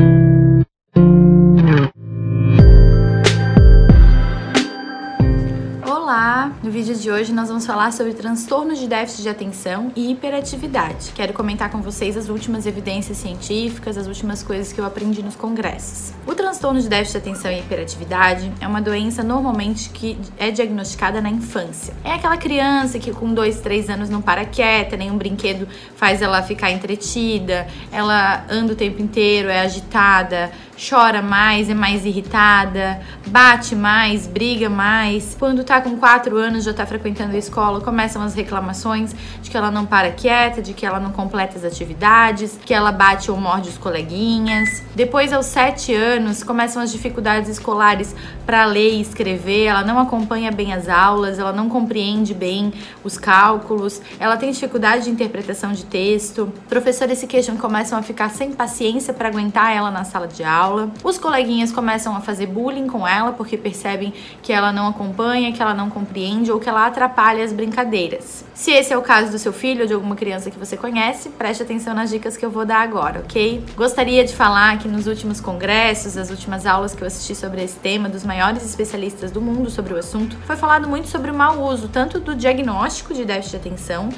了。Vídeo de hoje nós vamos falar sobre transtornos de déficit de atenção e hiperatividade. Quero comentar com vocês as últimas evidências científicas, as últimas coisas que eu aprendi nos congressos. O transtorno de déficit de atenção e hiperatividade é uma doença normalmente que é diagnosticada na infância. É aquela criança que com 2, 3 anos não para quieta, nenhum brinquedo faz ela ficar entretida, ela anda o tempo inteiro, é agitada, chora mais, é mais irritada, bate mais, briga mais. Quando tá com 4 anos, já tá frequentando a escola, começam as reclamações de que ela não para quieta, de que ela não completa as atividades, que ela bate ou morde os coleguinhas. Depois, aos 7 anos, começam as dificuldades escolares para ler e escrever, ela não acompanha bem as aulas, ela não compreende bem os cálculos, ela tem dificuldade de interpretação de texto. Professores se queixam que começam a ficar sem paciência para aguentar ela na sala de aula aula. Os coleguinhas começam a fazer bullying com ela porque percebem que ela não acompanha, que ela não compreende ou que ela atrapalha as brincadeiras. Se esse é o caso do seu filho ou de alguma criança que você conhece, preste atenção nas dicas que eu vou dar agora, ok? Gostaria de falar que nos últimos congressos, as últimas aulas que eu assisti sobre esse tema, dos maiores especialistas do mundo sobre o assunto, foi falado muito sobre o mau uso, tanto do diagnóstico de déficit de atenção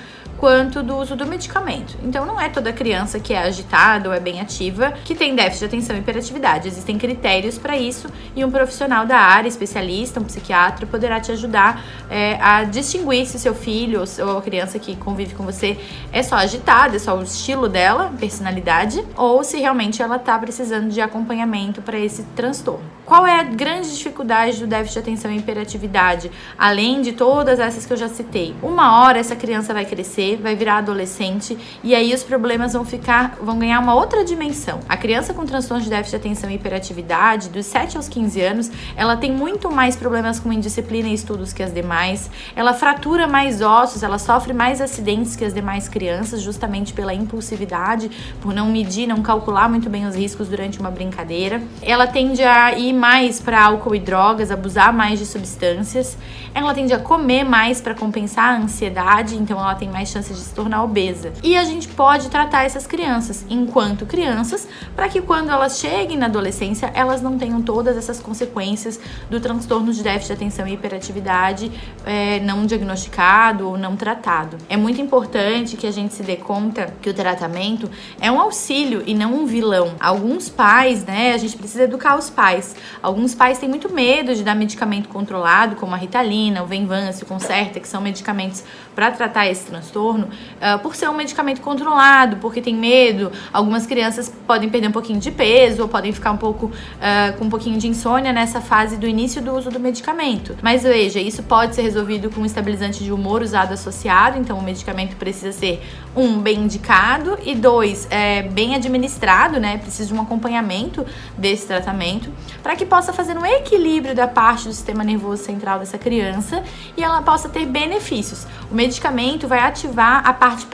quanto do uso do medicamento. Então, não é toda criança que é agitada ou é bem ativa que tem déficit de atenção e hiperatividade. Existem critérios para isso e um profissional da área, especialista, um psiquiatra, poderá te ajudar é, a distinguir se seu filho ou a criança que convive com você é só agitada, é só o estilo dela, personalidade, ou se realmente ela está precisando de acompanhamento para esse transtorno. Qual é a grande dificuldade do déficit de atenção e hiperatividade, além de todas essas que eu já citei? Uma hora essa criança vai crescer vai virar adolescente e aí os problemas vão ficar, vão ganhar uma outra dimensão. A criança com transtorno de déficit de atenção e hiperatividade, dos 7 aos 15 anos, ela tem muito mais problemas com indisciplina e estudos que as demais. Ela fratura mais ossos, ela sofre mais acidentes que as demais crianças, justamente pela impulsividade, por não medir, não calcular muito bem os riscos durante uma brincadeira. Ela tende a ir mais para álcool e drogas, abusar mais de substâncias. Ela tende a comer mais para compensar a ansiedade, então ela tem mais chance chance de se tornar obesa. E a gente pode tratar essas crianças enquanto crianças, para que quando elas cheguem na adolescência, elas não tenham todas essas consequências do transtorno de déficit de atenção e hiperatividade é, não diagnosticado ou não tratado. É muito importante que a gente se dê conta que o tratamento é um auxílio e não um vilão. Alguns pais, né, a gente precisa educar os pais. Alguns pais têm muito medo de dar medicamento controlado, como a Ritalina, o Venvance, o Concerta, que são medicamentos para tratar esse transtorno uh, por ser um medicamento controlado, porque tem medo. Algumas crianças podem perder um pouquinho de peso ou podem ficar um pouco uh, com um pouquinho de insônia nessa fase do início do uso do medicamento. Mas veja, isso pode ser resolvido com um estabilizante de humor usado associado, então o medicamento precisa ser um bem indicado e dois é, bem administrado, né? Precisa de um acompanhamento desse tratamento para que possa fazer um equilíbrio da parte do sistema nervoso central dessa criança e ela possa ter benefícios. O medicamento vai ativar ativar a parte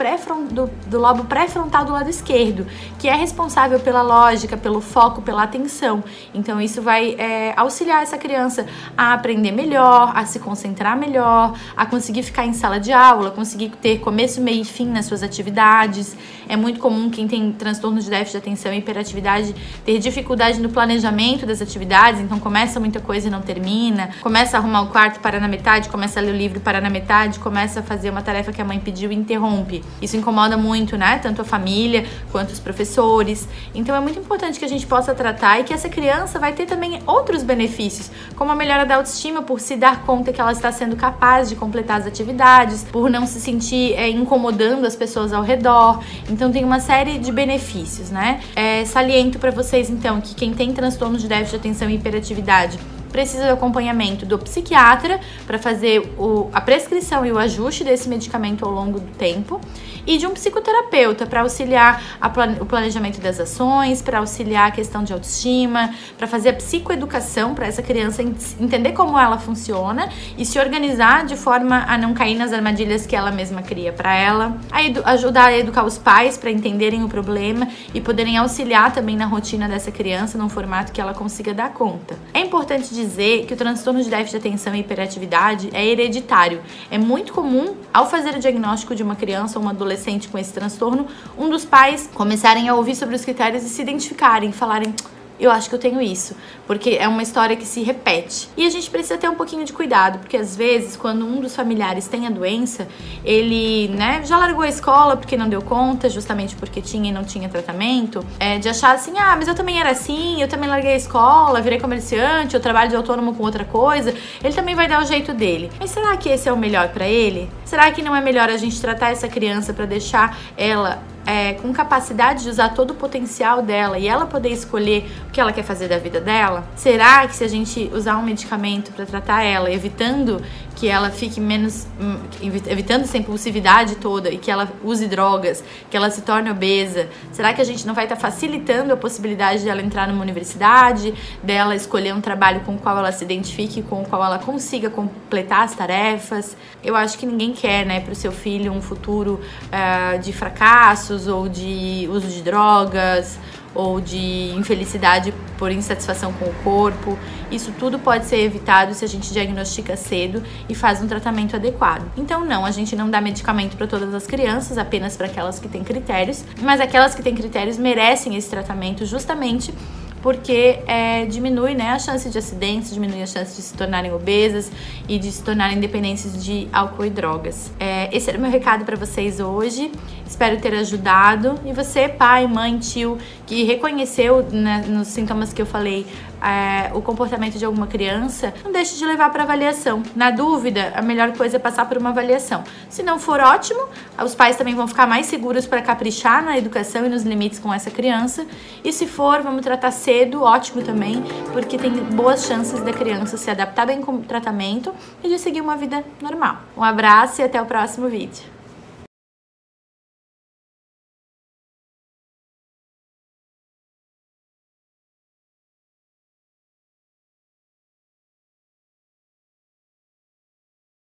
do, do lobo pré-frontal do lado esquerdo, que é responsável pela lógica, pelo foco, pela atenção. Então, isso vai é, auxiliar essa criança a aprender melhor, a se concentrar melhor, a conseguir ficar em sala de aula, conseguir ter começo, meio e fim nas suas atividades. É muito comum quem tem transtorno de déficit de atenção e hiperatividade ter dificuldade no planejamento das atividades, então começa muita coisa e não termina, começa a arrumar o quarto para na metade, começa a ler o livro para na metade, começa a fazer uma tarefa que a mãe pediu interrompe. Isso incomoda muito, né? Tanto a família quanto os professores. Então é muito importante que a gente possa tratar e que essa criança vai ter também outros benefícios, como a melhora da autoestima por se dar conta que ela está sendo capaz de completar as atividades, por não se sentir é, incomodando as pessoas ao redor. Então tem uma série de benefícios, né? É, saliento para vocês então que quem tem transtorno de déficit de atenção e hiperatividade precisa do acompanhamento do psiquiatra para fazer o, a prescrição e o ajuste desse medicamento ao longo do tempo e de um psicoterapeuta para auxiliar plan, o planejamento das ações, para auxiliar a questão de autoestima, para fazer a psicoeducação para essa criança entender como ela funciona e se organizar de forma a não cair nas armadilhas que ela mesma cria para ela, a ajudar a educar os pais para entenderem o problema e poderem auxiliar também na rotina dessa criança num formato que ela consiga dar conta. É importante dizer que o transtorno de déficit de atenção e hiperatividade é hereditário. É muito comum, ao fazer o diagnóstico de uma criança ou uma adolescente com esse transtorno, um dos pais começarem a ouvir sobre os critérios e se identificarem, falarem eu acho que eu tenho isso, porque é uma história que se repete. E a gente precisa ter um pouquinho de cuidado, porque às vezes, quando um dos familiares tem a doença, ele, né, já largou a escola porque não deu conta, justamente porque tinha e não tinha tratamento, é, de achar assim, ah, mas eu também era assim, eu também larguei a escola, virei comerciante, eu trabalho de autônomo com outra coisa, ele também vai dar o jeito dele. Mas será que esse é o melhor para ele? Será que não é melhor a gente tratar essa criança para deixar ela é, com capacidade de usar todo o potencial dela e ela poder escolher o que ela quer fazer da vida dela? Será que se a gente usar um medicamento para tratar ela, evitando que ela fique menos. Hum, evitando essa impulsividade toda e que ela use drogas, que ela se torne obesa, será que a gente não vai estar tá facilitando a possibilidade dela entrar numa universidade, dela escolher um trabalho com o qual ela se identifique, com o qual ela consiga completar as tarefas? Eu acho que ninguém quer, né, para o seu filho um futuro uh, de fracassos ou de uso de drogas ou de infelicidade por insatisfação com o corpo. Isso tudo pode ser evitado se a gente diagnostica cedo e faz um tratamento adequado. Então, não, a gente não dá medicamento para todas as crianças, apenas para aquelas que têm critérios, mas aquelas que têm critérios merecem esse tratamento justamente porque é, diminui né, a chance de acidentes, diminui a chance de se tornarem obesas e de se tornarem dependentes de álcool e drogas. É, esse era o meu recado para vocês hoje. Espero ter ajudado. E você, pai, mãe, tio, que reconheceu né, nos sintomas que eu falei é, o comportamento de alguma criança, não deixe de levar para avaliação. Na dúvida, a melhor coisa é passar por uma avaliação. Se não for ótimo, os pais também vão ficar mais seguros para caprichar na educação e nos limites com essa criança. E se for, vamos tratar cedo, ótimo também, porque tem boas chances da criança se adaptar bem com o tratamento e de seguir uma vida normal. Um abraço e até o próximo vídeo.